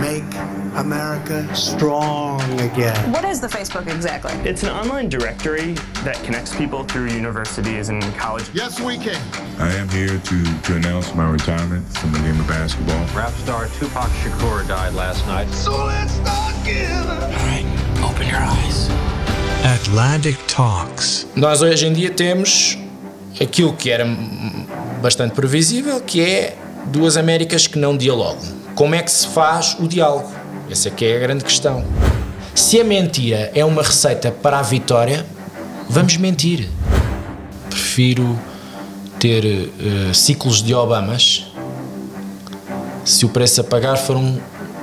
Make America strong again. What is the Facebook exactly? It's an online directory that connects people through universities and college. Yes, we can. I am here to, to announce my retirement from the game of basketball. Rap star Tupac Shakur died last night. So let's start giving. All right, open your eyes. Atlantic Talks. Nós hoje em dia temos aquilo que era bastante previsível, que é duas Américas que não dialogam. Como é que se faz o diálogo? Essa é que é a grande questão. Se a mentira é uma receita para a vitória, vamos mentir. Prefiro ter uh, ciclos de Obamas se o preço a pagar for um,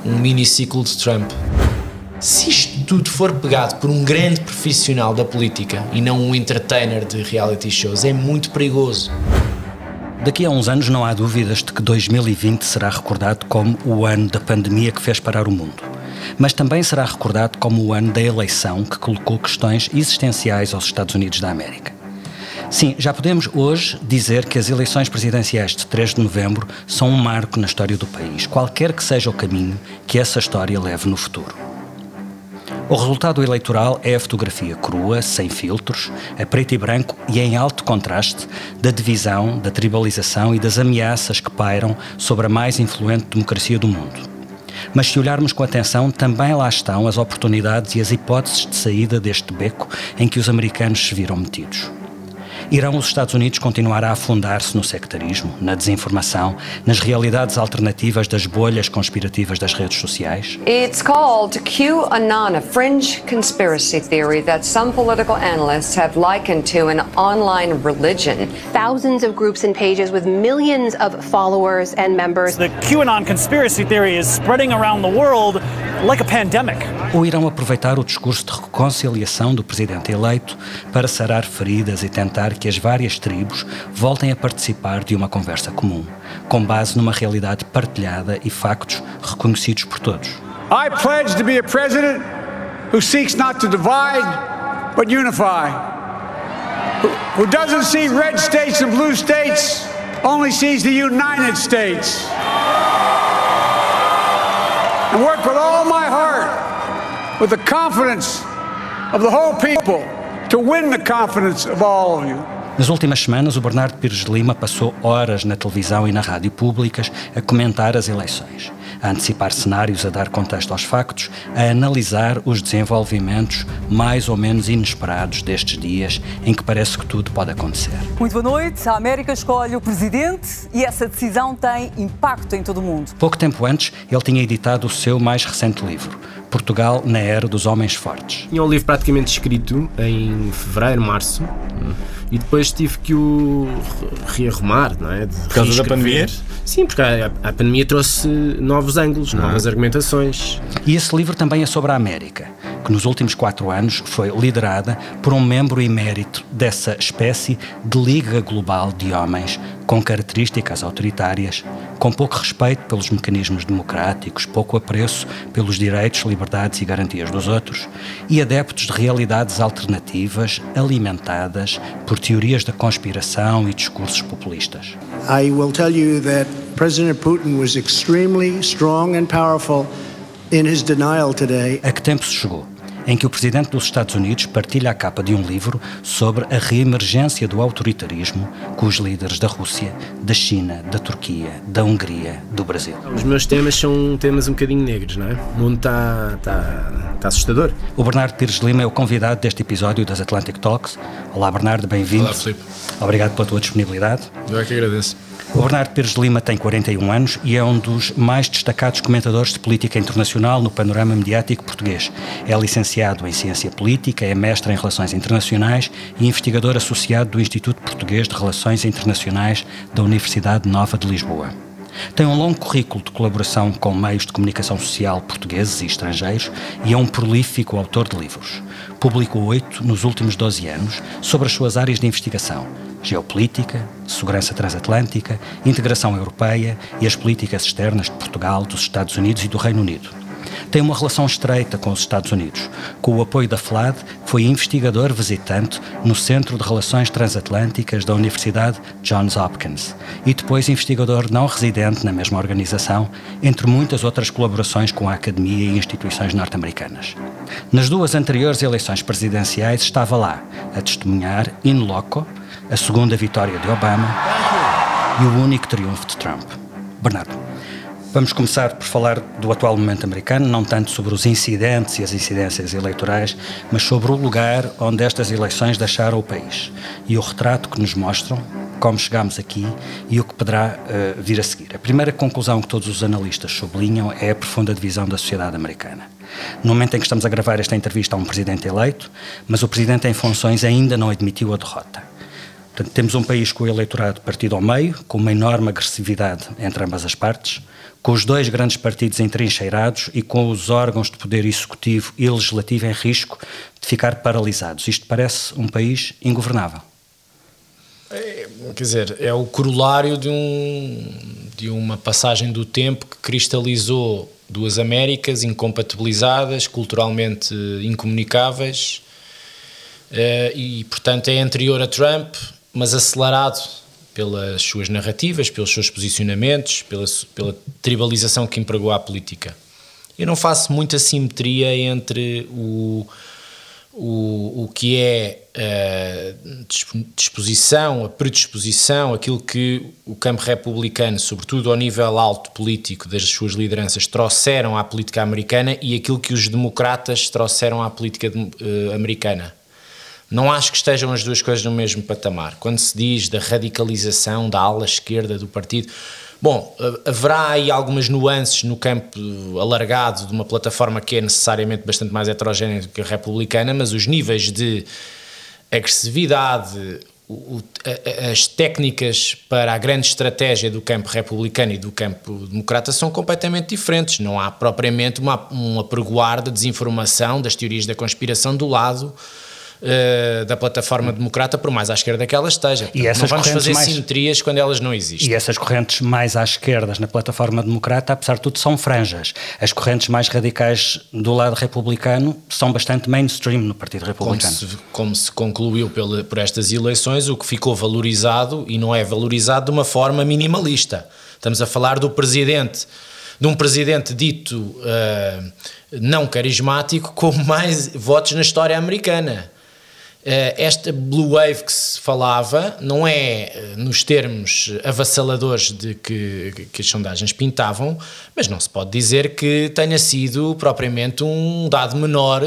um mini ciclo de Trump. Se isto tudo for pegado por um grande profissional da política e não um entertainer de reality shows, é muito perigoso. Daqui a uns anos não há dúvidas de que 2020 será recordado como o ano da pandemia que fez parar o mundo. Mas também será recordado como o ano da eleição que colocou questões existenciais aos Estados Unidos da América. Sim, já podemos hoje dizer que as eleições presidenciais de 3 de novembro são um marco na história do país, qualquer que seja o caminho que essa história leve no futuro. O resultado eleitoral é a fotografia crua, sem filtros, a preto e branco e em alto contraste da divisão, da tribalização e das ameaças que pairam sobre a mais influente democracia do mundo. Mas se olharmos com atenção, também lá estão as oportunidades e as hipóteses de saída deste beco em que os americanos se viram metidos. Irão os Estados Unidos continuar a afundar-se no sectarismo, na desinformação, nas realidades alternativas das bolhas conspirativas das redes sociais? It's called QAnon, a fringe conspiracy theory that some political analysts have likened to an online religion. Thousands of groups and pages with millions of followers and members. The QAnon conspiracy theory is spreading around the world like a pandemic. Ou irão aproveitar o discurso de reconciliação do presidente eleito para sarar feridas e tentar que as várias tribos voltem a participar de uma conversa comum, com base numa realidade partilhada e factos reconhecidos por todos. I pledge to be a president who seeks not to divide but unify. Who, who doesn't see red states and blue states, only sees the United States. And work with all my heart, with the confidence of the whole people, to win the confidence of all of you. Nas últimas semanas, o Bernardo Pires de Lima passou horas na televisão e na rádio públicas a comentar as eleições, a antecipar cenários, a dar contexto aos factos, a analisar os desenvolvimentos mais ou menos inesperados destes dias em que parece que tudo pode acontecer. Muito boa noite. A América escolhe o presidente e essa decisão tem impacto em todo o mundo. Pouco tempo antes, ele tinha editado o seu mais recente livro, Portugal na Era dos Homens Fortes. Tinha o livro praticamente escrito em fevereiro, março. E depois tive que o rearrumar, não é? De Por causa da pandemia? Sim, porque a, a pandemia trouxe novos ângulos, Ah. novas argumentações. E esse livro também é sobre a América, que nos últimos quatro anos foi liderada por um membro emérito dessa espécie de Liga Global de Homens com características autoritárias, com pouco respeito pelos mecanismos democráticos, pouco apreço pelos direitos, liberdades e garantias dos outros, e adeptos de realidades alternativas alimentadas por teorias da conspiração e discursos populistas. I will tell you that President Putin was extremely strong and powerful in his denial today. A que tempo se chegou? Em que o presidente dos Estados Unidos partilha a capa de um livro sobre a reemergência do autoritarismo com os líderes da Rússia, da China, da Turquia, da Hungria, do Brasil. Os meus temas são temas um bocadinho negros, não é? O mundo está está está assustador. O Bernardo Pires de Lima é o convidado deste episódio das Atlantic Talks. Olá, Bernardo, bem-vindo. Olá, Filipe. Obrigado pela tua disponibilidade. Eu é que agradeço. O Bernardo Pires de Lima tem 41 anos e é um dos mais destacados comentadores de política internacional no panorama mediático português. É licenciado em Ciência Política, é mestre em Relações Internacionais e investigador associado do Instituto Português de Relações Internacionais da Universidade Nova de Lisboa. Tem um longo currículo de colaboração com meios de comunicação social portugueses e estrangeiros e é um prolífico autor de livros. Publicou oito nos últimos 12 anos sobre as suas áreas de investigação: geopolítica, segurança transatlântica, integração europeia e as políticas externas de Portugal, dos Estados Unidos e do Reino Unido. Tem uma relação estreita com os Estados Unidos. Com o apoio da FLAD, foi investigador visitante no Centro de Relações Transatlânticas da Universidade Johns Hopkins e depois investigador não residente na mesma organização, entre muitas outras colaborações com a academia e instituições norte-americanas. Nas duas anteriores eleições presidenciais estava lá, a testemunhar in loco a segunda vitória de Obama e o único triunfo de Trump. Bernardo. Vamos começar por falar do atual momento americano, não tanto sobre os incidentes e as incidências eleitorais, mas sobre o lugar onde estas eleições deixaram o país e o retrato que nos mostram, como chegámos aqui e o que poderá uh, vir a seguir. A primeira conclusão que todos os analistas sublinham é a profunda divisão da sociedade americana. No momento em que estamos a gravar esta entrevista a um presidente eleito, mas o presidente em funções ainda não admitiu a derrota. Portanto, temos um país com o eleitorado partido ao meio, com uma enorme agressividade entre ambas as partes, com os dois grandes partidos entrincheirados e com os órgãos de poder executivo e legislativo em risco de ficar paralisados. Isto parece um país ingovernável. É, quer dizer, é o corolário de, um, de uma passagem do tempo que cristalizou duas Américas incompatibilizadas, culturalmente incomunicáveis, eh, e portanto é anterior a Trump, mas acelerado pelas suas narrativas, pelos seus posicionamentos, pela, pela tribalização que empregou à política. Eu não faço muita simetria entre o, o, o que é a disposição, a predisposição, aquilo que o campo republicano, sobretudo ao nível alto político das suas lideranças, trouxeram à política americana e aquilo que os democratas trouxeram à política uh, americana. Não acho que estejam as duas coisas no mesmo patamar. Quando se diz da radicalização da ala esquerda do partido, bom, haverá aí algumas nuances no campo alargado de uma plataforma que é necessariamente bastante mais heterogénea do que a republicana, mas os níveis de agressividade, as técnicas para a grande estratégia do campo republicano e do campo democrata são completamente diferentes. Não há propriamente uma, um apregoar da desinformação, das teorias da conspiração do lado uh, da plataforma democrata, por mais à esquerda que ela esteja. e essas não vamos fazer mais... simetrias quando elas não existem. E essas correntes mais à esquerda na plataforma democrata, apesar de tudo, são franjas. As correntes mais radicais do lado republicano são bastante mainstream no Partido Republicano. Como se, como se concluiu pela, por estas eleições, o que ficou valorizado e não é valorizado de uma forma minimalista. Estamos a falar do presidente de um presidente dito uh, não carismático com mais votos na história americana. Eh, esta blue wave que se falava não é eh, nos termos avassaladores de que, que as sondagens pintavam, mas não se pode dizer que tenha sido propriamente um dado menor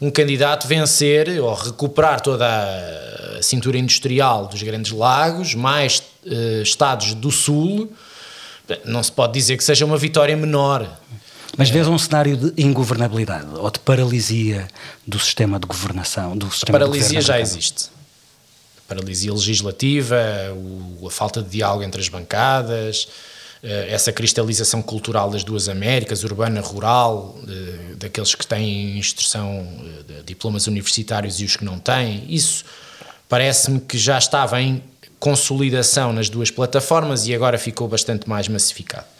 um candidato vencer ou recuperar toda a cintura industrial dos Grandes Lagos, mais uh, estados do Sul. Não se pode dizer que seja uma vitória menor. Mas vês um cenário de ingovernabilidade ou de paralisia do sistema de governação? Do sistema a paralisia já existe. A paralisia legislativa, a falta de diálogo entre as bancadas, eh, essa cristalização cultural das duas Américas, urbana, rural, daqueles que têm instrução, eh, diplomas universitários e os que não têm, isso parece-me que já estava em consolidação nas duas plataformas e agora ficou bastante mais massificado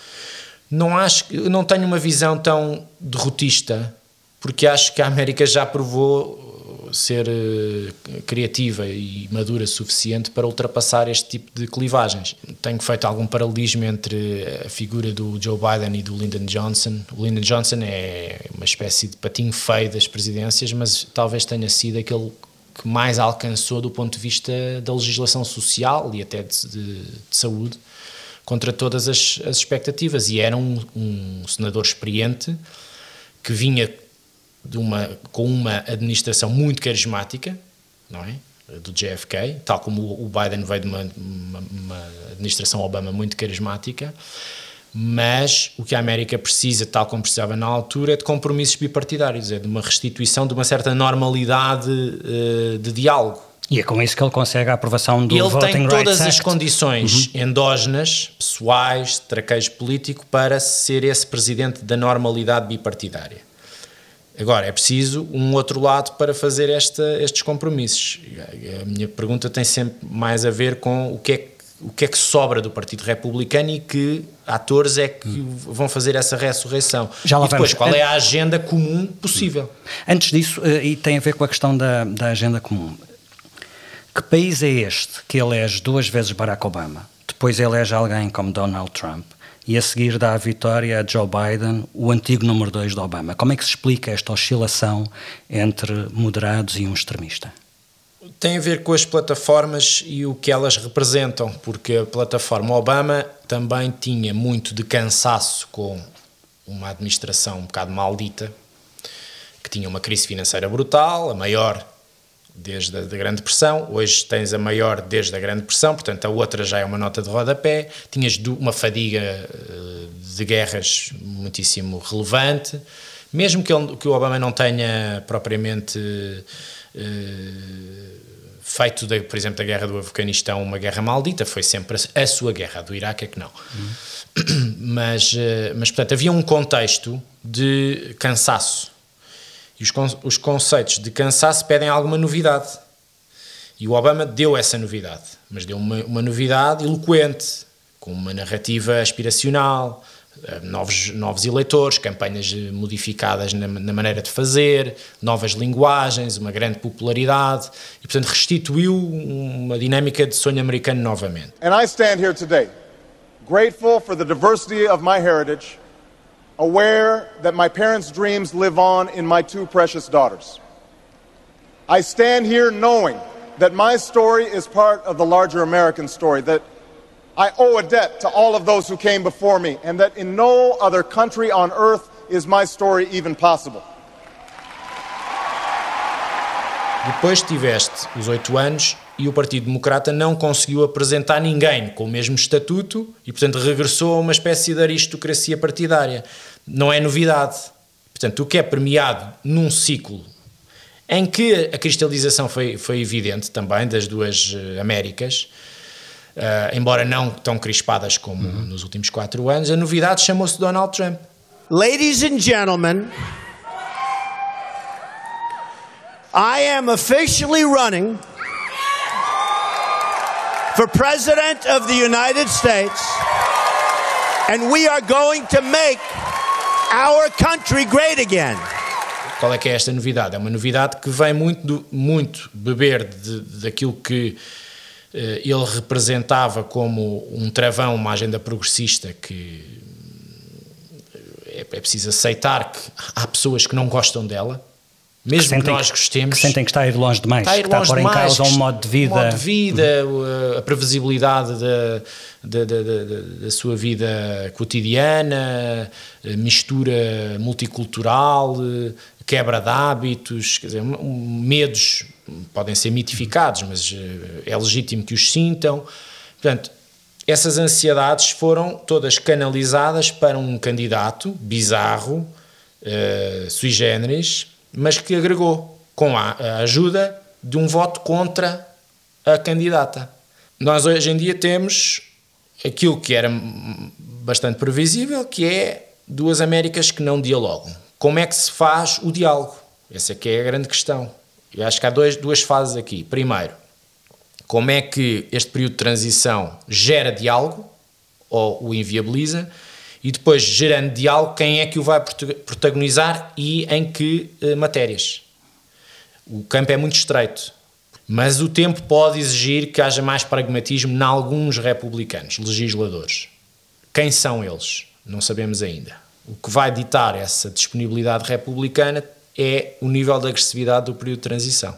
não acho não tenho uma visão tão derrotista porque acho que a América já provou ser uh, criativa e madura suficiente para ultrapassar este tipo de clivagens. Tenho feito algum paralelismo entre a figura do Joe Biden e do Lyndon Johnson. O Lyndon Johnson é uma espécie de patinho feio das presidências, mas talvez tenha sido aquele que mais alcançou do ponto de vista da legislação social e até de, de, de saúde contra todas as, as expectativas. E era um, um, senador experiente que vinha uma, com uma administração muito carismática, não é? Do JFK, tal como o Biden veio de uma, uma, uma administração Obama muito carismática. Mas o que a América precisa, tal como precisava na altura, é de compromissos bipartidários, é de uma restituição de uma certa normalidade uh, de diálogo e é com isso que ele consegue a aprovação do ele Voting Rights Ele tem todas as condições uhum. endógenas, pessoais, de traquejo político para ser esse presidente da normalidade bipartidária. Agora, é preciso um outro lado para fazer esta, estes compromissos. A minha pergunta tem sempre mais a ver com o que é que o que é que sobra do Partido Republicano e que atores é que vão fazer essa ressurreição. Já lá e depois, vamos. qual é a agenda comum possível? Antes disso, eh, e tem a ver com a questão da, da agenda comum, que país é este que elege duas vezes Barack Obama, depois elege alguém como Donald Trump e a seguir dá a vitória a Joe Biden, o antigo número 2 de Obama? Como é que se explica esta oscilação entre moderados e um extremista? Tem a ver com as plataformas e o que elas representam, porque a plataforma Obama também tinha muito de cansaço com uma administração um bocado maldita, que tinha uma crise financeira brutal, a maior desde a Grande Depressão, hoje tens a maior desde a Grande Depressão, portanto a outra já é uma nota de rodapé, tinhas uma fadiga eh, de guerras muitíssimo relevante, mesmo que, ele, que o Obama não tenha propriamente uh, feito, de, por exemplo, da guerra do Afeganistão uma guerra maldita, foi sempre a, a sua guerra, a do Iraque é que não. Uhum. Mas, uh, mas, portanto, havia um contexto de cansaço e os, os conceitos de cansaço pedem alguma novidade. E o Obama deu essa novidade, mas deu uma, uma novidade eloquente, com uma narrativa aspiracional, eh, novos, novos eleitores, campanhas modificadas na, na, maneira de fazer, novas linguagens, uma grande popularidade e, portanto, restituiu uma dinâmica de sonho americano novamente. And I stand here today, grateful for the diversity of my heritage aware that my parents' dreams live on in my two precious daughters. I stand here knowing that my story is part of the larger American story, that I owe a debt to all of those who came before me, and that in no other country on earth is my story even possible. Depois tiveste os oito anos e o Partido Democrata não conseguiu apresentar ninguém com o mesmo estatuto e, portanto, regressou a uma espécie de aristocracia partidária. Não é novidade. Portanto, o que é premiado num ciclo em que a cristalização foi, foi evidente também das duas eh, Américas, uh, embora não tão crispadas como uhum. nos últimos quatro anos, a novidade chamou-se Donald Trump. Ladies and gentlemen, I am officially running for President of the United States, and we are going to make our country great again. Qual é que é esta novidade? É uma novidade que vem muito, muito beber de, daquilo que eh, ele representava como um travão, uma agenda progressista que é, é preciso aceitar que há pessoas que não gostam dela, mesmo que, que nós gostemos. Que sentem que está a ir longe demais, está a, ir que está a pôr demais, em causa um modo de vida. modo de vida, a previsibilidade da, da, da, da, da sua vida cotidiana, mistura multicultural, quebra de hábitos, quer dizer, medos podem ser mitificados, mas eh, é legítimo que os sintam. Portanto, essas ansiedades foram todas canalizadas para um candidato bizarro, uh, sui generis, mas que agregou com a, a ajuda de um voto contra a candidata. Nós hoje em dia temos aquilo que era bastante previsível, que é duas Américas que não dialogam. Como é que se faz o diálogo? Essa é que é a grande questão. Eu acho que há dois, duas fases aqui. Primeiro, como é que este período de transição gera diálogo ou o inviabiliza? E depois, gerando diálogo, quem é que o vai protagonizar e em que uh, matérias. O campo é muito estreito, mas o tempo pode exigir que haja mais pragmatismo em alguns republicanos, legisladores. Quem são eles? Não sabemos ainda. O que vai ditar essa disponibilidade republicana é o nível de agressividade do período de transição.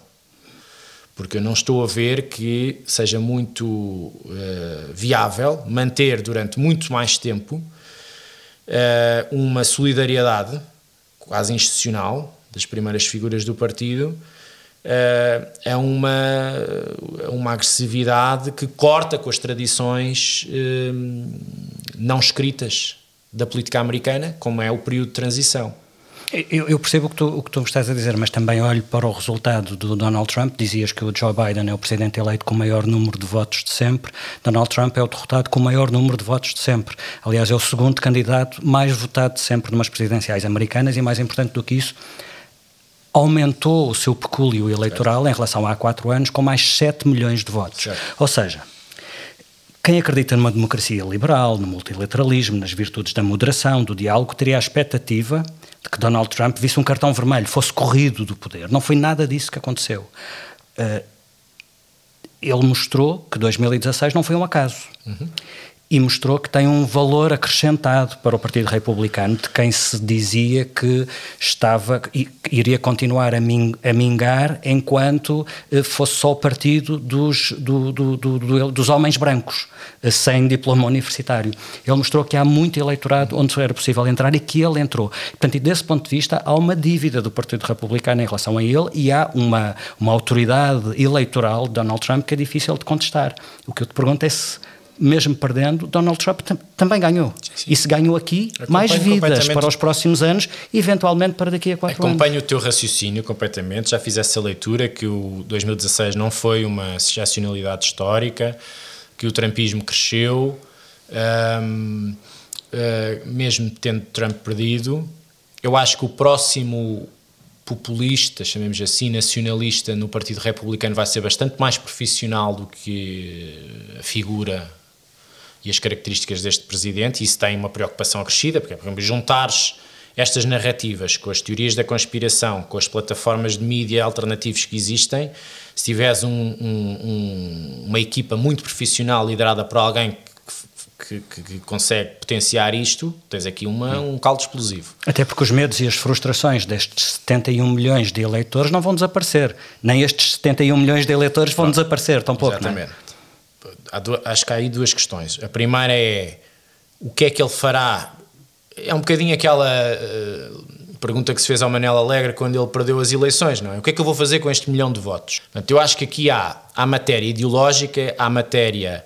Porque eu não estou a ver que seja muito uh, viável manter durante muito mais tempo uma solidariedade quase institucional das primeiras figuras do partido é uma, uma agressividade que corta com as tradições uh, não escritas da política americana, como é o período de transição. Eu, eu, percebo o que, tu, o que tu estás a dizer, mas também olho para o resultado do Donald Trump. Dizias que o Joe Biden é o presidente eleito com o maior número de votos de sempre. Donald Trump é o derrotado com o maior número de votos de sempre. Aliás, é o segundo candidato mais votado de sempre numas presidenciais americanas e, mais importante do que isso, aumentou o seu pecúlio eleitoral em relação a há quatro anos com mais 7 milhões de votos. Ou seja, quem acredita numa democracia liberal, no multilateralismo, nas virtudes da moderação, do diálogo, teria a expectativa de que Donald Trump visse um cartão vermelho, fosse corrido do poder. Não foi nada disso que aconteceu. Uh, ele mostrou que 2016 não foi um acaso. Uhum e mostrou que tem um valor acrescentado para o Partido Republicano, de quem se dizia que estava iria continuar a, mingar enquanto eh, fosse só o partido dos, do, do, do, dos homens brancos, eh, sem diploma universitário. Ele mostrou que há muito eleitorado onde era possível entrar e que ele entrou. Portanto, e desse ponto de vista, há uma dívida do Partido Republicano em relação a ele e há uma, uma autoridade eleitoral de Donald Trump que é difícil de contestar. O que eu te pergunto é se mesmo perdendo, Donald Trump tam também ganhou. Sim, sim. E se ganhou aqui, mais vidas para os próximos anos, eventualmente para daqui a quatro Acompanho anos. Acompanho o teu raciocínio completamente, já fiz essa leitura que o 2016 não foi uma excepcionalidade histórica, que o trumpismo cresceu, um, uh, ah, mesmo tendo Trump perdido. Eu acho que o próximo populista, chamemos assim, nacionalista no Partido Republicano vai ser bastante mais profissional do que a figura e as características deste presidente, e isso tem uma preocupação acrescida, porque, por exemplo, juntares estas narrativas com as teorias da conspiração, com as plataformas de mídia alternativos que existem, se tiveres um, um, uma equipa muito profissional liderada por alguém que, que, que, consegue potenciar isto, tens aqui uma, um caldo explosivo. Até porque os medos e as frustrações destes 71 milhões de eleitores não vão desaparecer. Nem estes 71 milhões de eleitores vão desaparecer, tão pouco. É? É? acho que há aí duas questões. A primeira é o que é que ele fará. É um bocadinho aquela uh, pergunta que se fez ao Manel Alegre quando ele perdeu as eleições, não é? O que é que eu vou fazer com este milhão de votos? Portanto, eu acho que aqui há a matéria ideológica, há matéria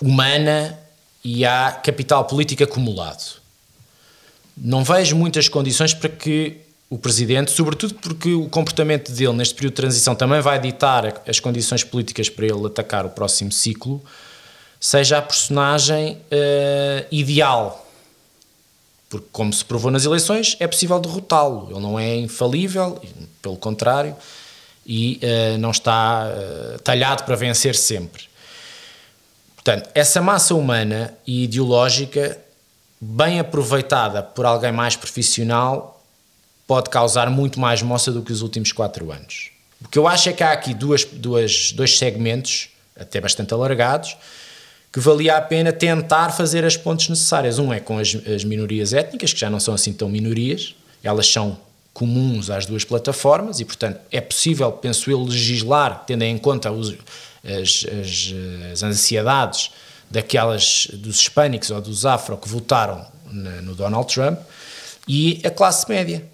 humana e há capital político acumulado. Não vejo muitas condições para que o presidente, sobretudo porque o comportamento dele neste período de transição também vai ditar as condições políticas para ele atacar o próximo ciclo, seja a personagem uh, ideal. Porque, como se provou nas eleições, é possível derrotá-lo. Ele não é infalível, pelo contrário, e uh, não está uh, talhado para vencer sempre. Portanto, essa massa humana e ideológica, bem aproveitada por alguém mais profissional, pode causar muito mais moça do que os últimos quatro anos. O que eu acho é que há aqui duas, duas, dois segmentos, até bastante alargados, que valia a pena tentar fazer as pontes necessárias. Um é com as, as minorias étnicas, que já não são assim tão minorias, elas são comuns às duas plataformas e, portanto, é possível, penso eu, legislar, tendo em conta os, as, as, as, ansiedades daquelas dos hispânicos ou dos afro que votaram no Donald Trump e a classe média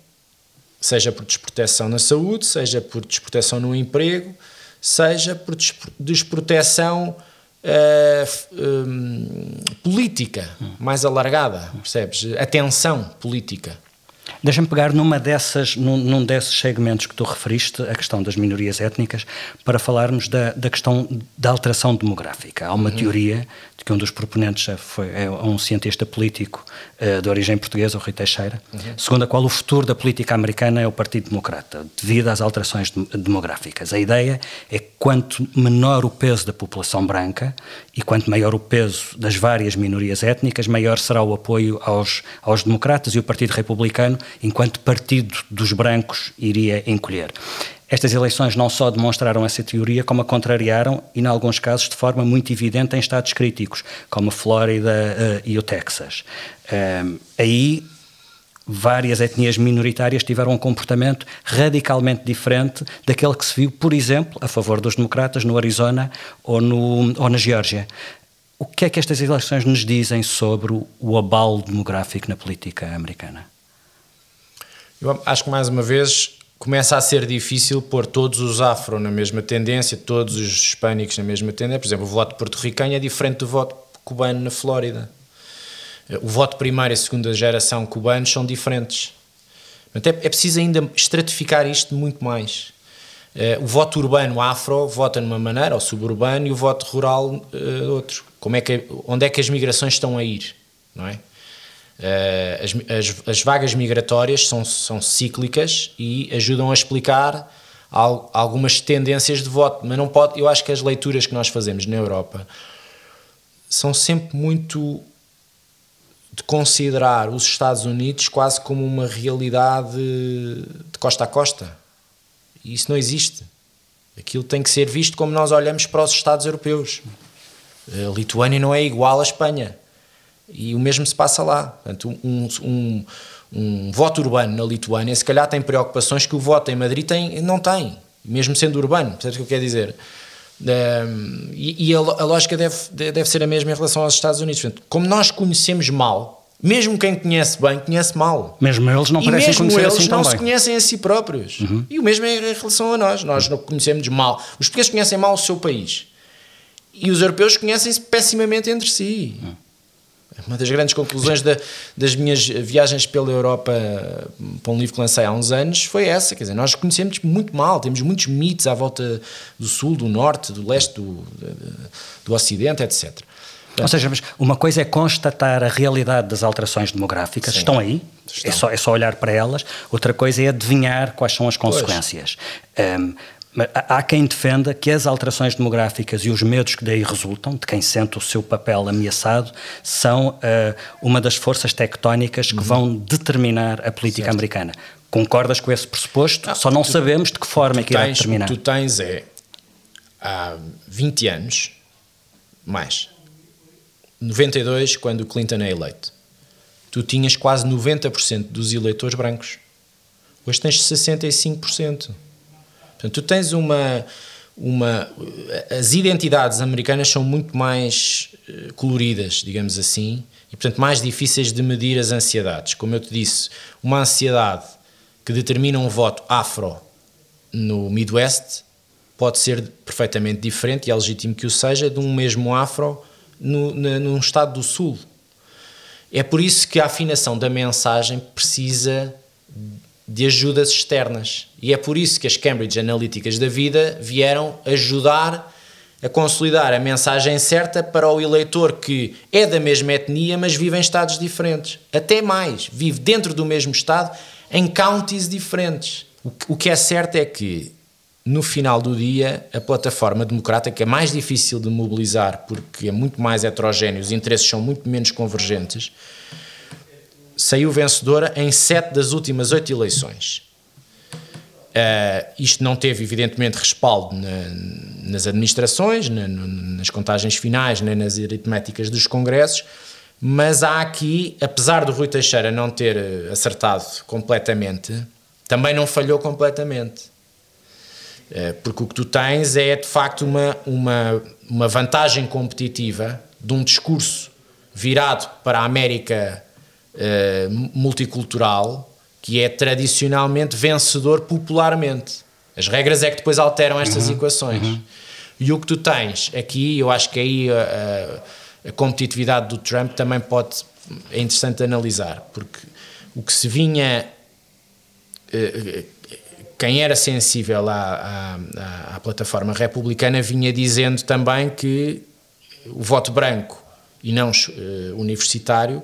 seja por desproteção na saúde, seja por desproteção no emprego, seja por desproteção uh, um, política mais alargada, percebes? Atenção política. Deixa-me pegar numa dessas, num, num, desses segmentos que tu referiste, a questão das minorias étnicas, para falarmos da, da questão da alteração demográfica. Há uma uhum. teoria que um dos proponentes foi, é um cientista político uh, de origem portuguesa, o Rui Teixeira, uhum. segundo a qual o futuro da política americana é o Partido Democrata, devido às alterações demográficas. A ideia é que quanto menor o peso da população branca e quanto maior o peso das várias minorias étnicas, maior será o apoio aos, aos democratas e o Partido Republicano, enquanto partido dos brancos, iria encolher. Estas eleições não só demonstraram essa teoria, como a contrariaram, e, em alguns casos, de forma muito evidente em estados críticos, como a Flórida uh, e o Texas. Um, aí, várias etnias minoritárias tiveram um comportamento radicalmente diferente daquele que se viu, por exemplo, a favor dos democratas no Arizona ou, no, ou na Geórgia. O que é que estas eleições nos dizem sobre o abalo demográfico na política americana? Eu acho que, mais uma vez, começa a ser difícil pôr todos os afro na mesma tendência, todos os hispânicos na mesma tendência. Por exemplo, o voto porto-ricano é diferente do voto cubano na Flórida. O voto primeira e segunda geração cubanos são diferentes. É, é preciso ainda estratificar isto muito mais. Eh, o voto urbano afro vota numa maneira, o suburbano, e o voto rural uh, outro. Como é que, onde é que as migrações estão a ir? Não é? Uh, as, as, as, vagas migratórias são, são cíclicas e ajudam a explicar al, algumas tendências de voto, mas não pode. Eu acho que as leituras que nós fazemos na Europa são sempre muito de considerar os Estados Unidos quase como uma realidade de costa a costa. E isso não existe. Aquilo tem que ser visto como nós olhamos para os Estados europeus. A Lituânia não é igual à Espanha. E o mesmo se passa lá. Portanto, um, um, um voto urbano na Lituânia, se calhar tem preocupações que o voto em Madrid tem, não tem, mesmo sendo urbano. Percebes o que eu quero dizer? Um, e, e a, a, lógica deve, deve ser a mesma em relação aos Estados Unidos. Portanto, como nós conhecemos mal, mesmo quem conhece bem, conhece mal. Mesmo eles não e parecem mesmo conhecer eles assim não se conhecem a si próprios. Uhum. E o mesmo é em relação a nós. Nós não conhecemos mal. Os portugueses conhecem mal o seu país. E os europeus conhecem-se pessimamente entre si. Uhum. Uma das grandes conclusões da, das minhas viagens pela Europa para um livro que lancei há uns anos foi essa. Quer dizer, nós conhecemos muito mal, temos muitos mitos à volta do Sul, do Norte, do Leste, do, do Ocidente, etc. Ou seja, mas uma coisa é constatar a realidade das alterações demográficas, Sim, estão aí, estão. É, só, é só olhar para elas. Outra coisa é adivinhar quais são as consequências. Um, Há quem defenda que as alterações demográficas e os medos que daí resultam, de quem sente o seu papel ameaçado, são uh, uma das forças tectónicas que uhum. vão determinar a política certo. americana. Concordas com esse pressuposto? Só não tu, sabemos de que forma é que irá tens, determinar. Tu tens é, há 20 anos, mais, 92, quando o Clinton é eleito, tu tinhas quase 90% dos eleitores brancos. Hoje tens 65%. Portanto, tu tens uma, uma. As identidades americanas são muito mais eh, coloridas, digamos assim, e portanto mais difíceis de medir as ansiedades. Como eu te disse, uma ansiedade que determina um voto afro no Midwest pode ser perfeitamente diferente, e é legítimo que o seja, de um mesmo afro no, no, num estado do Sul. É por isso que a afinação da mensagem precisa de ajudas externas. E é por isso que as Cambridge Analyticas da vida vieram ajudar a consolidar a mensagem certa para o eleitor que é da mesma etnia, mas vive em estados diferentes. Até mais, vive dentro do mesmo estado, em counties diferentes. O que é certo é que, no final do dia, a plataforma democrática é mais difícil de mobilizar porque é muito mais heterogéneo, os interesses são muito menos convergentes saiu vencedora em sete das últimas oito eleições. Uh, isto não teve, evidentemente, respaldo na, nas administrações, na, nas contagens finais, nem nas aritméticas dos congressos, mas há aqui, apesar do Rui Teixeira não ter eh, acertado completamente, também não falhou completamente. Uh, porque o que tu tens é, de facto, uma, uma, uma vantagem competitiva de um discurso virado para a América uh, multicultural que é tradicionalmente vencedor popularmente. As regras é que depois alteram estas uhum, equações. Uhum. E o que tu tens aqui, eu acho que aí a, a, a, competitividade do Trump também pode é interessante analisar, porque o que se vinha uh, quem era sensível à, à, à, plataforma republicana vinha dizendo também que o voto branco e não uh, universitário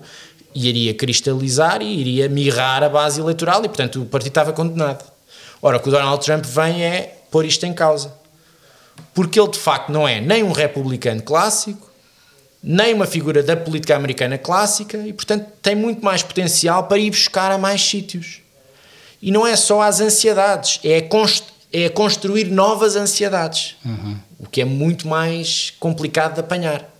iria cristalizar e iria mirrar a base eleitoral e, portanto, o partido estava condenado. Ora, o que o Donald Trump vem é pôr isto em causa. Porque ele, de facto, não é nem um republicano clássico, nem uma figura da política americana clássica e, portanto, tem muito mais potencial para ir buscar a mais sítios. E não é só as ansiedades, é, const é construir novas ansiedades, uhum. o que é muito mais complicado de apanhar.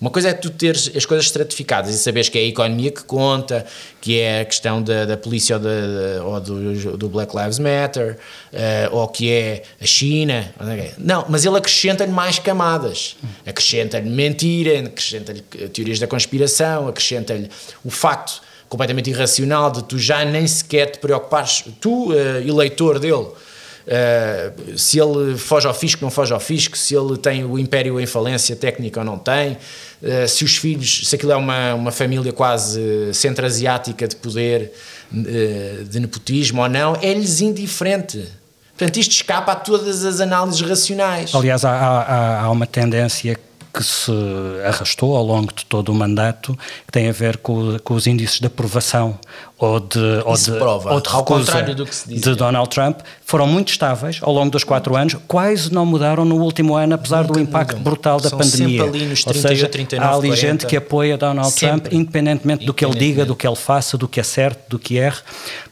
Uma coisa é tu teres as coisas estratificadas e saberes que é a economia que conta, que é a questão da, da polícia ou, da, ou do, do, Black Lives Matter, uh, ou que é a China. Não, mas ele acrescenta-lhe mais camadas. Acrescenta-lhe mentira, acrescenta-lhe teorias da conspiração, acrescenta-lhe o facto completamente irracional de tu já nem sequer te preocupares, tu, uh, eleitor dele, Uh, se ele foge ao fisco, não foge ao fisco, se ele tem o império em falência técnica ou não tem, uh, se os filhos, se aquilo é uma, uma família quase centro-asiática de poder, uh, de nepotismo ou não, é-lhes indiferente. Portanto, isto escapa a todas as análises racionais. Aliás, há, há, há uma tendência que se arrastou ao longo de todo o mandato, que tem a ver com, com os índices de aprovação ou de, ou de, prova, ou de ao contrário do que se de Donald Trump, foram muito estáveis ao longo dos quatro anos, quase não mudaram no último ano, apesar Nunca do impacto mudam. brutal da São pandemia. ali nos ou 30, seja, 39, há ali 40. gente que apoia Donald Trump, Sempre. independentemente do que ele diga, do que ele faça, do que é certo, do que erre.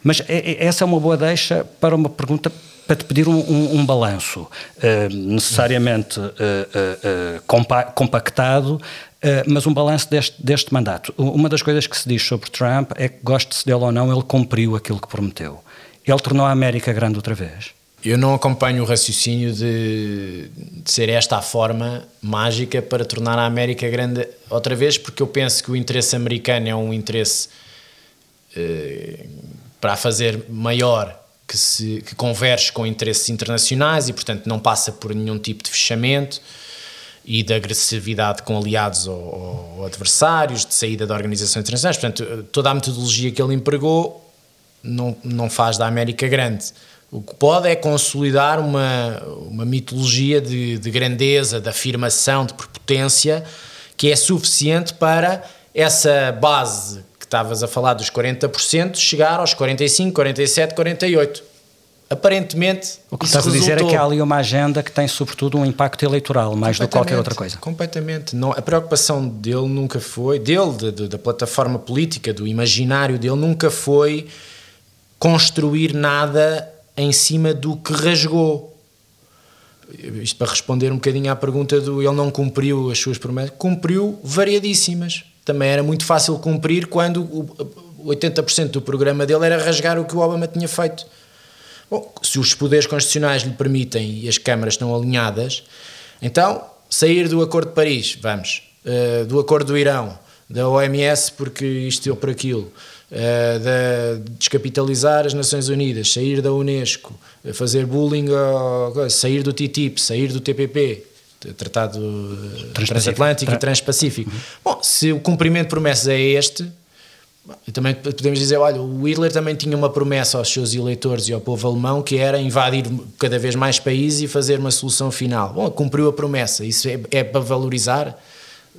Mas é- é- essa é uma boa deixa para uma pergunta para te pedir um, um- um balanço, eh, necessariamente eh, compa- compactado, eh, mas um balanço deste, deste mandato. Uma das coisas que se diz sobre Trump é que, goste-se dele ou não, ele cumpriu aquilo que prometeu. Ele tornou a América grande outra vez. Eu não acompanho o raciocínio de, de ser esta a forma mágica para tornar a América grande outra vez, porque eu penso que o interesse americano é um interesse eh, para fazer maior que, se, que converge com interesses internacionais e, portanto, não passa por nenhum tipo de fechamento e de agressividade com aliados ou, ou adversários, de saída de organizações internacionais. Portanto, toda a metodologia que ele empregou não, não faz da América grande. O que pode é consolidar uma, uma mitologia de, de grandeza, de afirmação, de prepotência, que é suficiente para essa base estavas a falar dos 40% chegar aos 45, 47, 48. Aparentemente, O que estás a dizer é que há ali uma agenda que tem sobretudo um impacto eleitoral, mais do que qualquer outra coisa. Completamente. Não, a preocupação dele nunca foi, dele, de- de- da plataforma política, do imaginário dele, nunca foi construir nada em cima do que rasgou. Isto para responder um bocadinho à pergunta do ele não cumpriu as suas promessas, cumpriu variadíssimas. Também era muito fácil cumprir quando o- o 80% do programa dele era rasgar o que o Obama tinha feito. Bom, se os poderes constitucionais lhe permitem e as câmaras estão alinhadas, então sair do Acordo de Paris, vamos, eh, do Acordo do Irão, da OMS porque isto ou por aquilo, eh, da descapitalizar as Nações Unidas, sair da Unesco, eh, fazer bullying, sair do TTIP, sair do TPP, Tratado eh. Transatlântico Tra- e Transpacífico. Bom, se o cumprimento de promessas é este, também podemos dizer, olha, o Hitler também tinha uma promessa aos seus eleitores e ao povo alemão que era invadir cada vez mais países e fazer uma solução final. Bom, cumpriu a promessa, isso é, é para valorizar,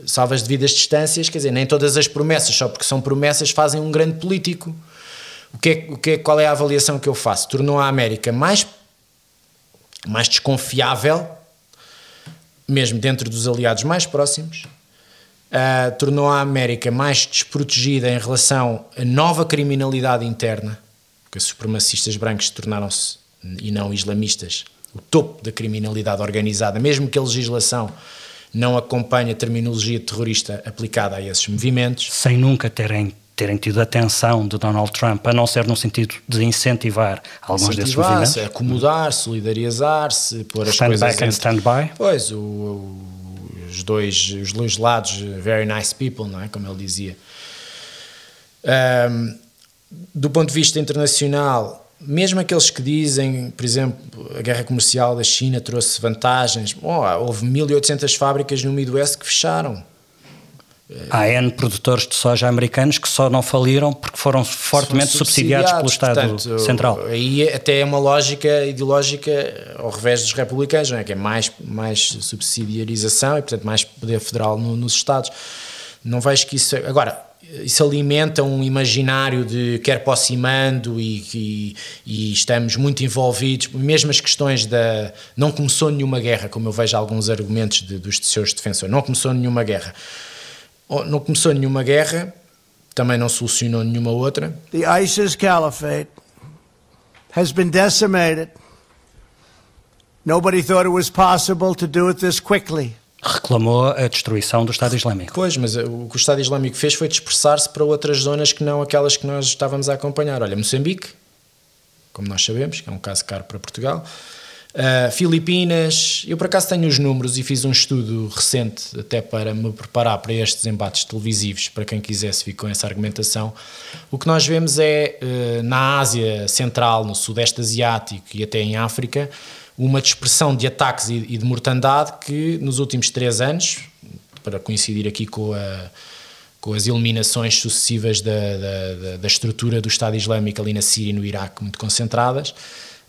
salvo as devidas distâncias, quer dizer, nem todas as promessas, só porque são promessas, fazem um grande político. O que é, o que é, qual é a avaliação que eu faço? Tornou a América mais, mais desconfiável, mesmo dentro dos aliados mais próximos, Uh, tornou a América mais desprotegida em relação à nova criminalidade interna, porque os supremacistas brancos tornaram-se, e não islamistas, o topo da criminalidade organizada, mesmo que a legislação não acompanhe a terminologia terrorista aplicada a esses movimentos. Sem nunca terem, terem tido atenção de Donald Trump, a não ser no sentido de incentivar alguns desses movimentos. Acomodar, solidarizar-se, pôr as Stand coisas back and stand by. Pois, o- o- os, dois, os dois lados, very nice people, não é? Como ele dizia. Ahm, do ponto de vista internacional, mesmo aqueles que dizem, por exemplo, a guerra comercial da China trouxe vantagens, bom, houve 1800 fábricas no Midwest que fecharam. Há N produtores de soja americanos que só não faliram porque foram fortemente São subsidiados pelo Estado portanto, Central. Aí até é uma lógica ideológica ao revés dos republicanos, não é? que é mais, mais subsidiarização e, portanto, mais poder federal no- nos Estados. Não vejo que isso. Agora, isso alimenta um imaginário de quer aproximando e, e, e estamos muito envolvidos, mesmo as questões da. Não começou nenhuma guerra, como eu vejo alguns argumentos de- dos seus defensores, não começou nenhuma guerra. Oh, Não começou nenhuma guerra, também não solucionou nenhuma outra. The ISIS caliphate has been decimated. Nobody thought it was possible to do it this quickly. Reclamou a destruição do Estado Islâmico. Pois, mas uh, o que o Estado Islâmico fez foi dispersar-se para outras zonas que não aquelas que nós estávamos a acompanhar. Olha, Moçambique, como nós sabemos, que é um caso caro para Portugal. Uh, Filipinas, eu por acaso tenho os números e fiz um estudo recente até para me preparar para estes embates televisivos, para quem quisesse vir com essa argumentação. O que nós vemos é uh, na Ásia Central, no Sudeste Asiático e até em África, uma dispersão de ataques e, e de mortandade que nos últimos três anos, para coincidir aqui com, a, com as eliminações sucessivas da, da, da, estrutura do Estado Islâmico ali na Síria e no Iraque, muito concentradas,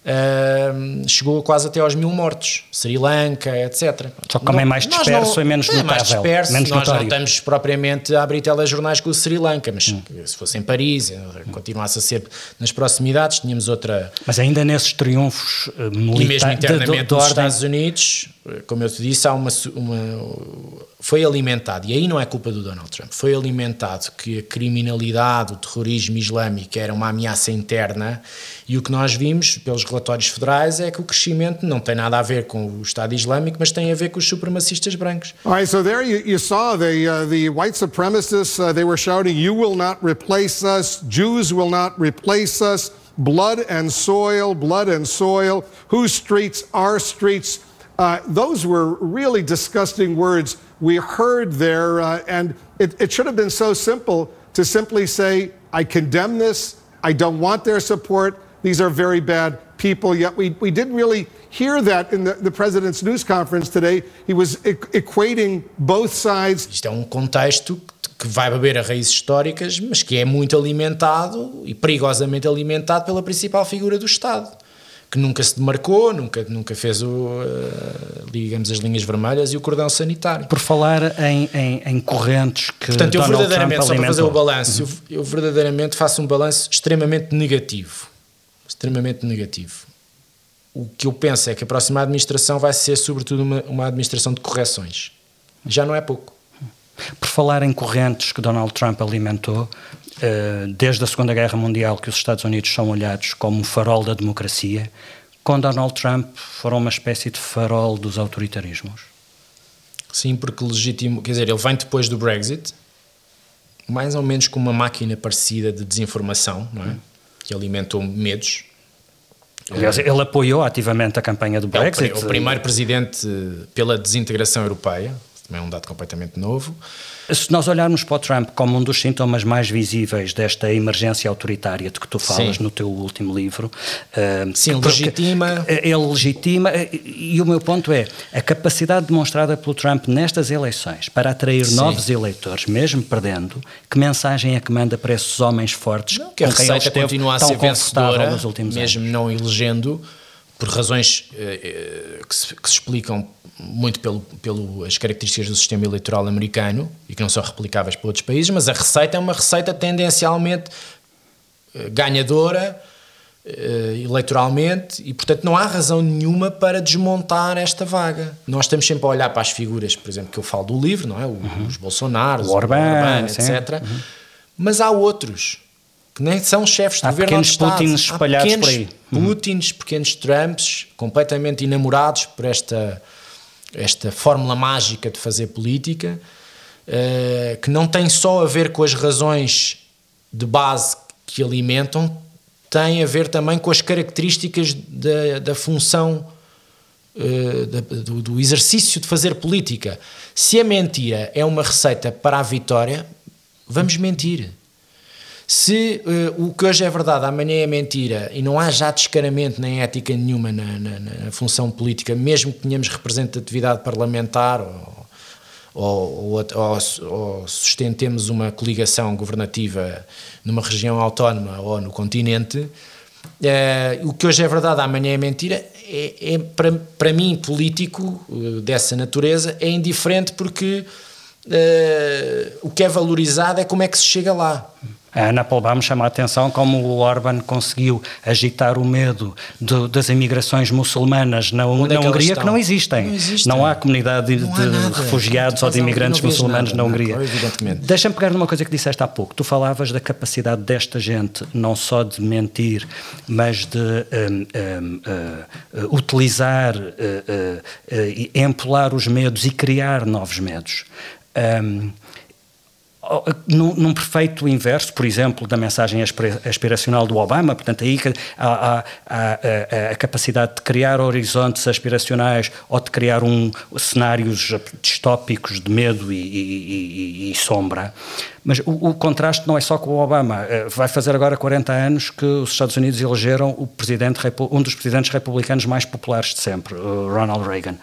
Uh, chegou quase até aos mil mortos, Sri Lanka, etc. Só que como não, é mais disperso não, é menos notável. É mais disperso, menos nós notório. não estamos propriamente a abrir telejornais com o Sri Lanka, mas hum. se fosse em Paris, continuasse a ser nas proximidades, tínhamos outra... Mas ainda nesses triunfos militares... E mesmo internamente nos Estados Unidos, como eu te disse, há uma, uma foi alimentado, e aí não é culpa do Donald Trump, foi alimentado que a criminalidade, o terrorismo islâmico era uma ameaça interna e o que nós vimos pelos relatórios federais é que o crescimento não tem nada a ver com o Estado Islâmico, mas tem a ver com os supremacistas brancos. All right, so there you, you saw the, uh, the white supremacists, uh, they were shouting, you will not replace us, Jews will not replace us, blood and soil, blood and soil, whose streets, our streets. Uh, those were really disgusting words we heard there, uh, and it, it should have been so simple to simply say, I condemn this, I don't want their support, these are very bad people. Yet we, we didn't really hear that in the, the president's news conference today. He was equating both sides. Isto é um contexto que vai beber a raízes históricas, mas que é muito alimentado e perigosamente alimentado pela principal figura do Estado que nunca se demarcou, nunca, nunca fez o, uh, digamos, as linhas vermelhas e o cordão sanitário. Por falar em, em, em correntes que Portanto, eu Donald verdadeiramente, Trump só para fazer o balanço, uhum. eu, eu verdadeiramente faço um balanço extremamente negativo. Extremamente negativo. O que eu penso é que a próxima administração vai ser, sobretudo, uma, uma administração de correções. Já não é pouco. Por falar em correntes que Donald Trump alimentou, eh, desde a Segunda Guerra Mundial que os Estados Unidos são olhados como um farol da democracia, com Donald Trump foram uma espécie de farol dos autoritarismos. Sim, porque legítimo, quer dizer, ele vem depois do Brexit, mais ou menos com uma máquina parecida de desinformação, não é? Que alimentou medos. Aliás, ele apoiou ativamente a campanha do Brexit. É o, o primeiro presidente pela desintegração europeia, também é um dado completamente novo. Se nós olharmos para o Trump como um dos sintomas mais visíveis desta emergência autoritária de que tu falas Sim. no teu último livro, uh, Sim, legitima. Ele legitima, e o meu ponto é a capacidade demonstrada pelo Trump nestas eleições para atrair Sim. novos eleitores, mesmo perdendo, que mensagem é que manda para esses homens fortes não, que a receita continua a ser vencedora, nos últimos mesmo anos. não elegendo, por razões uh, que, se, que se explicam muito pelo, pelas características do sistema eleitoral americano e que não são replicáveis para outros países, mas a receita é uma receita tendencialmente uh, ganhadora eleitoralmente e, portanto, não há razão nenhuma para desmontar esta vaga. Nós estamos sempre a olhar para as figuras, por exemplo, que eu falo do livro, não é? Uhum. Os Bolsonaros, o Orbán, o Orbán etc. Uhum. Mas há outros que nem são chefes de há governo Estado. Putins espalhados pequenos por aí. Uhum. Putins, pequenos Trumps, completamente enamorados por esta esta fórmula mágica de fazer política, uh, que não tem só a ver com as razões de base que alimentam, tem a ver também com as características da, da função, uh, da, do, do exercício de fazer política. Se a mentira é uma receita para a vitória, vamos mentir. Se uh, o que hoje é verdade, amanhã é mentira, e não há já descaramento nem ética nenhuma na, na, na função política, mesmo que tenhamos representatividade parlamentar ou, ou, ou, ou, sustentemos uma coligação governativa numa região autónoma ou no continente, uh, o que hoje é verdade, amanhã é mentira, é, é para, para mim, político uh, dessa natureza, é indiferente porque o que é valorizado é como é que se chega lá. A Ana Polbaum chama a atenção como o Orban conseguiu agitar o medo de, das imigrações muçulmanas na, Onde na é Hungria, que não existem. Não, existem. não há comunidade de, de refugiados ou de imigrantes muçulmanos nada, na Hungria. Não, Deixa-me pegar numa coisa que disseste há pouco. Tu falavas da capacidade desta gente não só de mentir, mas de um, um, uh, uh, utilizar, uh, empolar os medos e criar novos medos. Um, num, num, perfeito inverso, por exemplo, da mensagem aspiracional do Obama, portanto, aí há, a capacidade de criar horizontes aspiracionais ou de criar um, cenários distópicos de medo e, e, e, e sombra. Mas o, o, contraste não é só com o Obama. Eh, vai fazer agora 40 anos que os Estados Unidos elegeram o presidente, um dos presidentes republicanos mais populares de sempre, Ronald Reagan.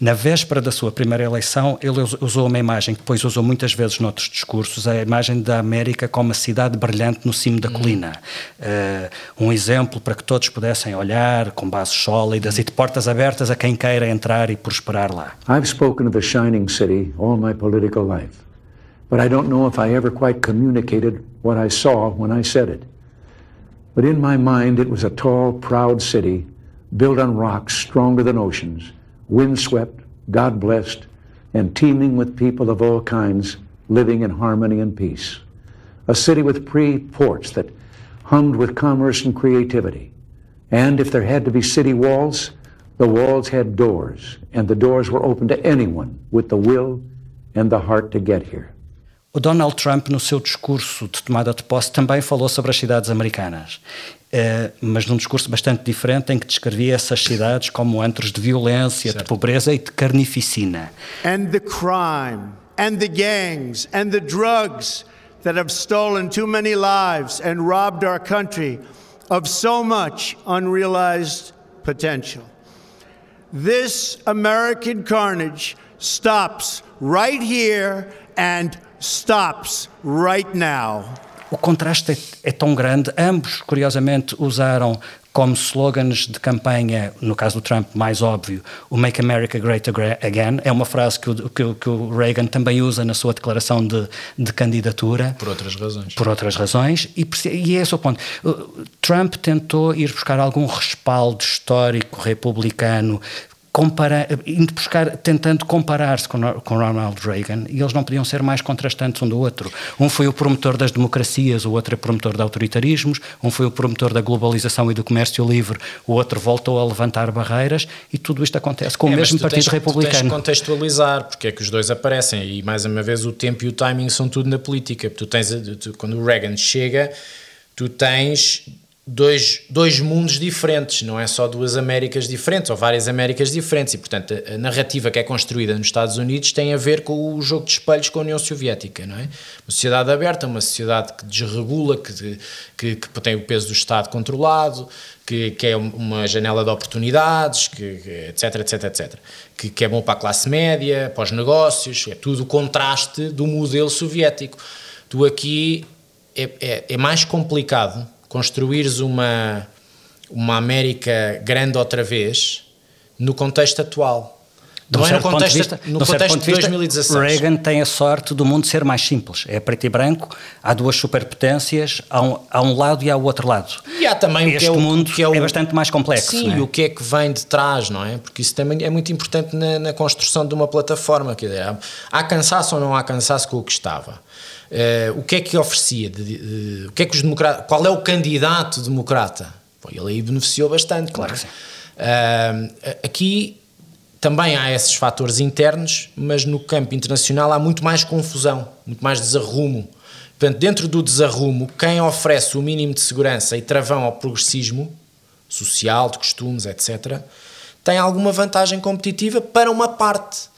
Na véspera da sua primeira eleição, ele usou uma imagem que depois usou muitas vezes noutros discursos, a imagem da América como uma cidade brilhante no cimo da colina. Uh, um exemplo para que todos pudessem olhar com bases sólidas e de portas abertas a quem queira entrar e prosperar lá. I've spoken of the shining city all my political life, but I don't know if I ever quite communicated what I saw when I said it. But in my mind, it was a tall, proud city built on rocks stronger than oceans, windswept, God blessed, and teeming with people of all kinds living in harmony and peace. A city with free ports that hummed with commerce and creativity. And if there had to be city walls, the walls had doors, and the doors were open to anyone with the will and the heart to get here. O Donald Trump, no seu discurso de tomada de posse, também falou sobre as cidades americanas, uh, mas num discurso bastante diferente, em que descrevia essas cidades como antros de violência, certo. de pobreza e de carnificina. And the crime, and the gangs, and the drugs that have stolen too many lives and robbed our country of so much unrealized potential. This American carnage stops right here and stops right now. O contraste é, é, tão grande. Ambos, curiosamente, usaram como slogans de campanha, no caso do Trump, mais óbvio, o Make America Great Again. É uma frase que o, que, que o Reagan também usa na sua declaração de, de, candidatura. Por outras razões. Por outras razões. E, e é esse o ponto. Trump tentou ir buscar algum respaldo histórico republicano compara, indo buscar, tentando comparar-se com, com Ronald Reagan, e eles não podiam ser mais contrastantes um do outro. Um foi o promotor das democracias, o outro é promotor de autoritarismos, um foi o promotor da globalização e do comércio livre, o outro voltou a levantar barreiras, e tudo isto acontece com é, o mesmo Partido tens, Republicano. Tu tens de contextualizar, porque é que os dois aparecem, e mais uma vez o tempo e o timing são tudo na política. Tu tens, tu, quando o Reagan chega, tu tens dois, dois mundos diferentes, não é só duas Américas diferentes ou várias Américas diferentes. E, portanto, a, narrativa que é construída nos Estados Unidos tem a ver com o jogo de espelhos com a União Soviética, não é? Uma sociedade aberta, uma sociedade que desregula, que, que, que tem o peso do Estado controlado, que, que é uma janela de oportunidades, que, etc, etc, etc. Que, que é bom para a classe média, para os negócios, é tudo o contraste do modelo soviético. Tu aqui é, é, é mais complicado construires uma, uma América grande outra vez no contexto atual. não é no contexto, de vista, no contexto de, de 2016. Reagan tem a sorte do mundo ser mais simples. É preto e branco, há duas superpotências, há um, há um lado e há o outro lado. E há também este o que é o, mundo que é, o, é, bastante mais complexo. Sim, é? e o que é que vem de trás, não é? Porque isso também é muito importante na, na construção de uma plataforma. Quer dizer, há cansaço ou não há cansaço com o que estava? Uh, o que é que oferecia? De, de, o que é que os democratas, qual é o candidato democrata? Pô, ele aí beneficiou bastante. Claro que sim. Uh, aqui também há esses fatores internos, mas no campo internacional há muito mais confusão, muito mais desarrumo. Portanto, dentro do desarrumo, quem oferece o mínimo de segurança e travão ao progressismo social, de costumes, etc., tem alguma vantagem competitiva para uma parte.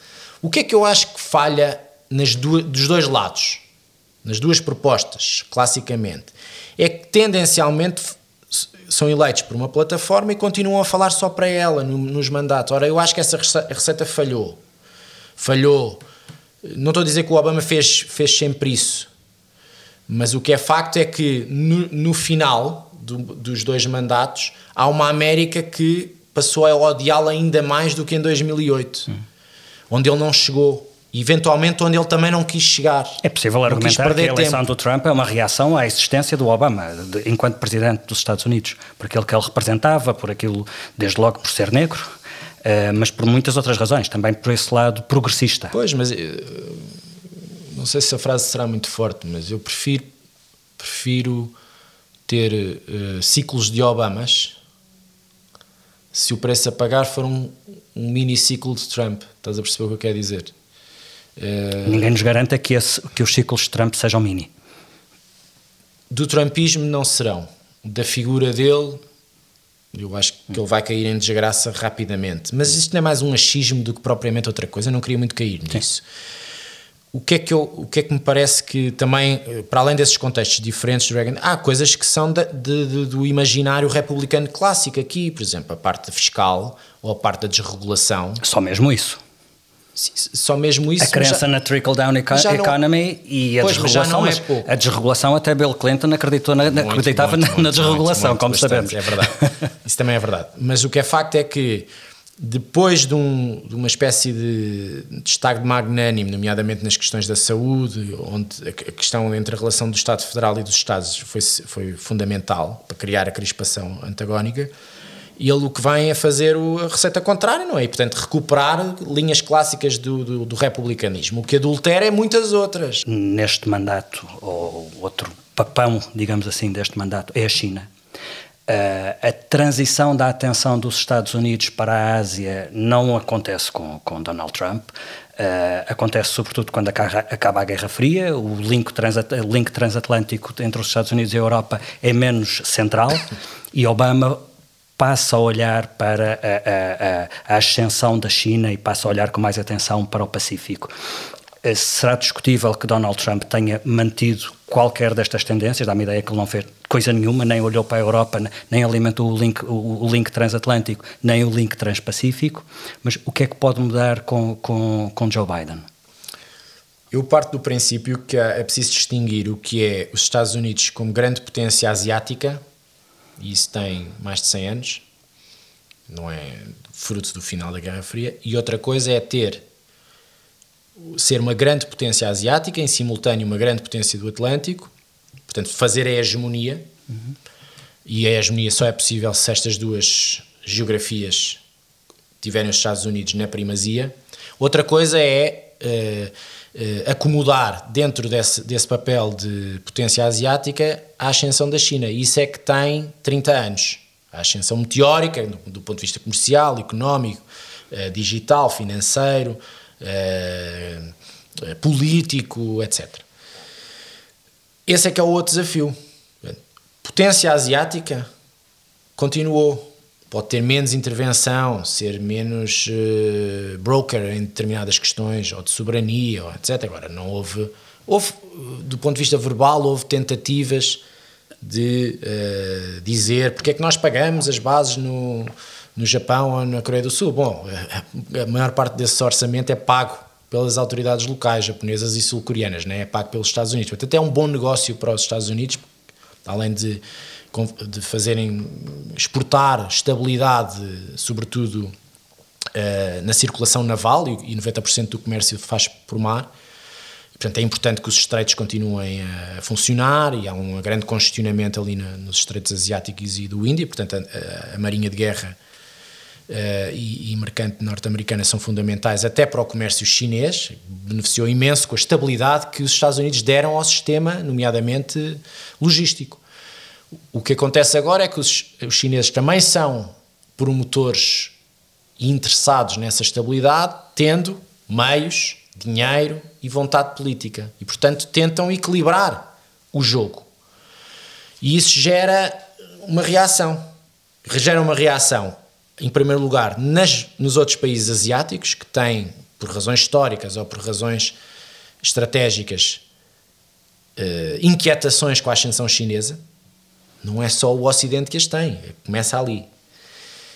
O que é que eu acho que falha nas do, dos dois lados? Nas duas propostas, classicamente, é que tendencialmente são eleitos por uma plataforma e continuam a falar só para ela no, nos mandatos. Ora, eu acho que essa receita falhou. Falhou. Não estou a dizer que o Obama fez, fez sempre isso, mas o que é facto é que no, no final do, dos dois mandatos há uma América que passou a odiá-la ainda mais do que em 2008, hum. onde ele não chegou eventualmente onde ele também não quis chegar. É possível argumentar que a eleição tempo. do Trump é uma reação à existência do Obama de, enquanto presidente dos Estados Unidos, por aquilo que ele representava, por aquilo, desde logo por ser negro, uh, mas por muitas outras razões, também por esse lado progressista. Pois, mas uh, não sei se a frase será muito forte, mas eu prefiro, prefiro ter uh, ciclos de Obamas se o preço a pagar for um, um mini ciclo de Trump. Estás a perceber o que eu quero dizer? Uh, Ninguém nos garanta que, esse, que os ciclos de Trump sejam mini. Do Trumpismo não serão. Da figura dele, eu acho que ele vai cair em desgraça rapidamente. Mas isto não é mais um achismo do que propriamente outra coisa. Eu não queria muito cair nisso. O que, é que eu, o que é que me parece que também, eh, para além desses contextos diferentes Reagan, há coisas que são de, de, de, do imaginário republicano clássico aqui, por exemplo, a parte fiscal ou a parte da desregulação. Só mesmo isso Só mesmo isso. A crença já, na trickle-down eco economy não, e a pois, desregulação. Mas, é a desregulação, até Bill Clinton acreditou na, muito, acreditava muito, na, muito, na, desregulação, como bastante, sabemos. É verdade. isso também é verdade. Mas o que é facto é que depois de, um, de uma espécie de, de estado magnânimo, nomeadamente nas questões da saúde, onde a questão entre a relação do Estado Federal e dos Estados foi, foi fundamental para criar a crispação antagónica, e ele o que vem é fazer a receita contrária, não é? E, portanto, recuperar linhas clássicas do, do, do republicanismo. O que adultera é muitas outras. Neste mandato, ou outro papão, digamos assim, deste mandato, é a China. Uh, a transição da atenção dos Estados Unidos para a Ásia não acontece com, com Donald Trump. Uh, acontece sobretudo quando acaba, acaba, a Guerra Fria, o link, transat, link transatlântico entre os Estados Unidos e a Europa é menos central e Obama passa a olhar para a, a, a, ascensão da China e passa a olhar com mais atenção para o Pacífico. Eh, será discutível que Donald Trump tenha mantido qualquer destas tendências, dá-me a ideia que ele não fez coisa nenhuma, nem olhou para a Europa, nem alimentou o link, o, o link transatlântico, nem o link transpacífico, mas o que é que pode mudar com, com, com Joe Biden? Eu parto do princípio que é preciso distinguir o que é os Estados Unidos como grande potência asiática e isso tem mais de 100 anos, não é fruto do final da Guerra Fria, e outra coisa é ter ser uma grande potência asiática, em simultâneo uma grande potência do Atlântico, portanto fazer a hegemonia, uhum. e a hegemonia só é possível se estas duas geografias tiverem os Estados Unidos na primazia. Outra coisa é uh, acomodar dentro desse, desse papel de potência asiática a ascensão da China. Isso é que tem 30 anos. A ascensão meteórica, do, do ponto de vista comercial, económico, uh, digital, financeiro, político, etc. Esse é que é o outro desafio. Potência asiática continuou pode ter menos intervenção, ser menos uh, broker em determinadas questões, ou de soberania, ou etc. Agora, não houve, houve, do ponto de vista verbal, houve tentativas de uh, dizer porque é que nós pagamos as bases no, no Japão ou na Coreia do Sul. Bom, a, a maior parte desse orçamento é pago pelas autoridades locais, japonesas e sul-coreanas, né? é pago pelos Estados Unidos. Portanto, é um bom negócio para os Estados Unidos, além de de fazerem exportar estabilidade, sobretudo uh, na circulação naval, e, e 90% do comércio faz por mar. Portanto, é importante que os estreitos continuem a funcionar e há um grande congestionamento ali nos estreitos asiáticos e do Índia. Portanto, a, a Marinha de Guerra uh, e, e mercante norte-americana são fundamentais até para o comércio chinês. Beneficiou imenso com a estabilidade que os Estados Unidos deram ao sistema, nomeadamente logístico. O que acontece agora é que os, os chineses também são promotores interessados nessa estabilidade, tendo meios, dinheiro e vontade política. E, portanto, tentam equilibrar o jogo. E isso gera uma reação. Gera uma reação, em primeiro lugar, nas, nos outros países asiáticos, que têm, por razões históricas ou por razões estratégicas, uh, inquietações com a ascensão chinesa não é só o Ocidente que as tem, começa ali.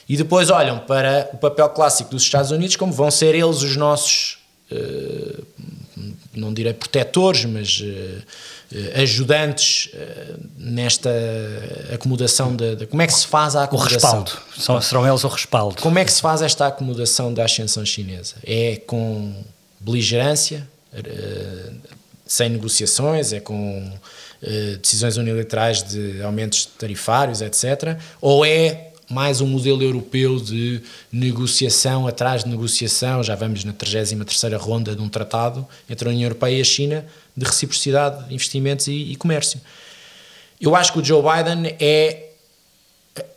E depois olham para o papel clássico dos Estados Unidos como vão ser eles os nossos, uh, não direi protetores, mas uh, ajudantes uh, nesta acomodação de, Como é que se faz a acomodação? O respaldo. São, serão eles o respaldo. Como é que se faz esta acomodação da ascensão chinesa? É com beligerância, sem negociações, é com eh, decisões unilaterais de aumentos tarifários, etc. Ou é mais um modelo europeu de negociação atrás de negociação, já vamos na 33ª ronda de um tratado entre a União Europeia e a China de reciprocidade de investimentos e, e comércio. Eu acho que o Joe Biden é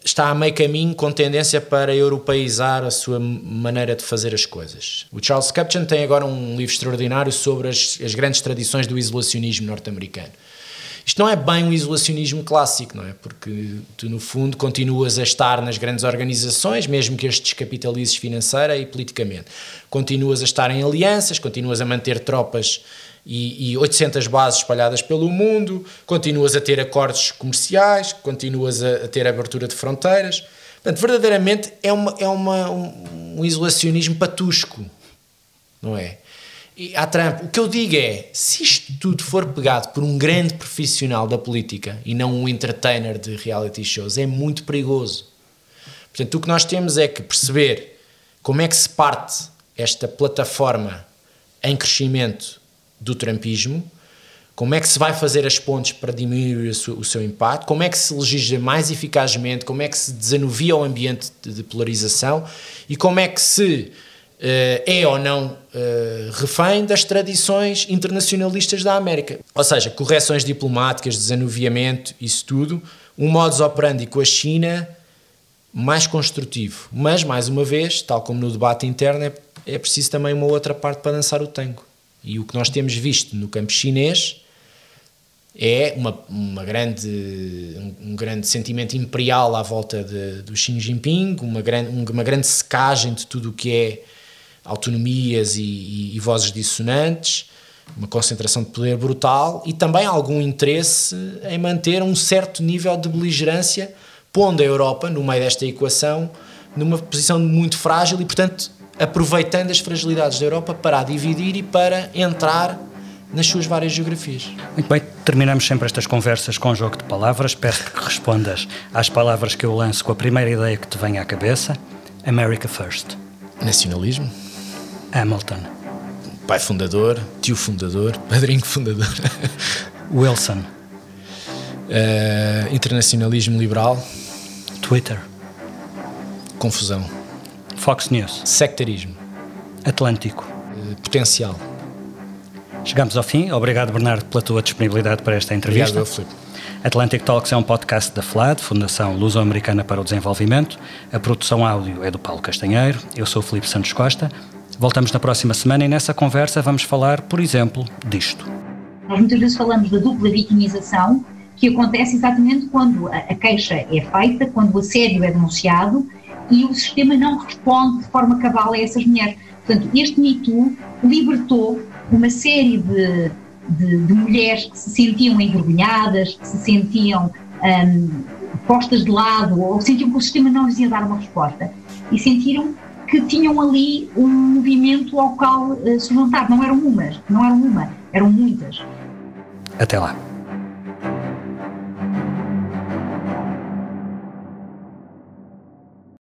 está a meio caminho com tendência para europeizar a sua maneira de fazer as coisas. O Charles Kupchan tem agora um livro extraordinário sobre as, as grandes tradições do isolacionismo norte-americano. Isto não é bem um isolacionismo clássico, não é? Porque tu, no fundo, continuas a estar nas grandes organizações, mesmo que as descapitalizes financeira e politicamente. Continuas a estar em alianças, continuas a manter tropas e, e 800 bases espalhadas pelo mundo, continuas a ter acordos comerciais, continuas a, a ter abertura de fronteiras. Portanto, verdadeiramente é, uma, é uma, um, um isolacionismo patusco. não é? A Trump, o que eu digo é, se isto tudo for pegado por um grande profissional da política e não um entertainer de reality shows, é muito perigoso. Portanto, o que nós temos é que perceber como é que se parte esta plataforma em crescimento do trumpismo, como é que se vai fazer as pontes para diminuir o seu impacto, como é que se legisla mais eficazmente, como é que se desanuvia o ambiente de polarização e como é que se é ou não uh, refém das tradições internacionalistas da América. Ou seja, correções diplomáticas, desanuviamento, isso tudo, um modus operandi com a China mais construtivo. Mas, mais uma vez, tal como no debate interno, é, é preciso também uma outra parte para dançar o tango. E o que nós temos visto no campo chinês é uma, uma grande, um, um, grande sentimento imperial à volta de, do Xi Jinping, uma grande, uma grande secagem de tudo o que é autonomias e, e, e, vozes dissonantes, uma concentração de poder brutal e também algum interesse em manter um certo nível de beligerância, pondo a Europa, no meio desta equação, numa posição muito frágil e, portanto, aproveitando as fragilidades da Europa para a dividir e para entrar nas suas várias geografias. Muito bem, terminamos sempre estas conversas com um jogo de palavras. Peço-te que respondas às palavras que eu lanço com a primeira ideia que te vem à cabeça. America First. Nacionalismo. Hamilton. Pai fundador, tio fundador, padrinho fundador. Wilson. Uh, internacionalismo liberal. Twitter. Confusão. Fox News. Sectarismo. Atlântico. Uh, potencial. Chegamos ao fim. Obrigado, Bernardo, pela tua disponibilidade para esta entrevista. Obrigado, Filipe. Atlantic Talks é um podcast da FLAD, Fundação Luso-Americana para o Desenvolvimento. A produção áudio é do Paulo Castanheiro. Eu sou o Filipe Santos Costa. Voltamos na próxima semana e nessa conversa vamos falar, por exemplo, disto. Nós muitas vezes falamos da dupla vitimização, que acontece exatamente quando a queixa é feita, quando o assédio é denunciado e o sistema não responde de forma cabal a essas mulheres. Portanto, este Me Too libertou uma série de, de, de mulheres que se sentiam envergonhadas, que se sentiam um, postas de lado ou sentiam que o sistema não lhes ia dar uma resposta e sentiram que tinham ali um movimento ao qual uh, se juntar. Não eram umas, não eram uma, eram muitas. Até lá.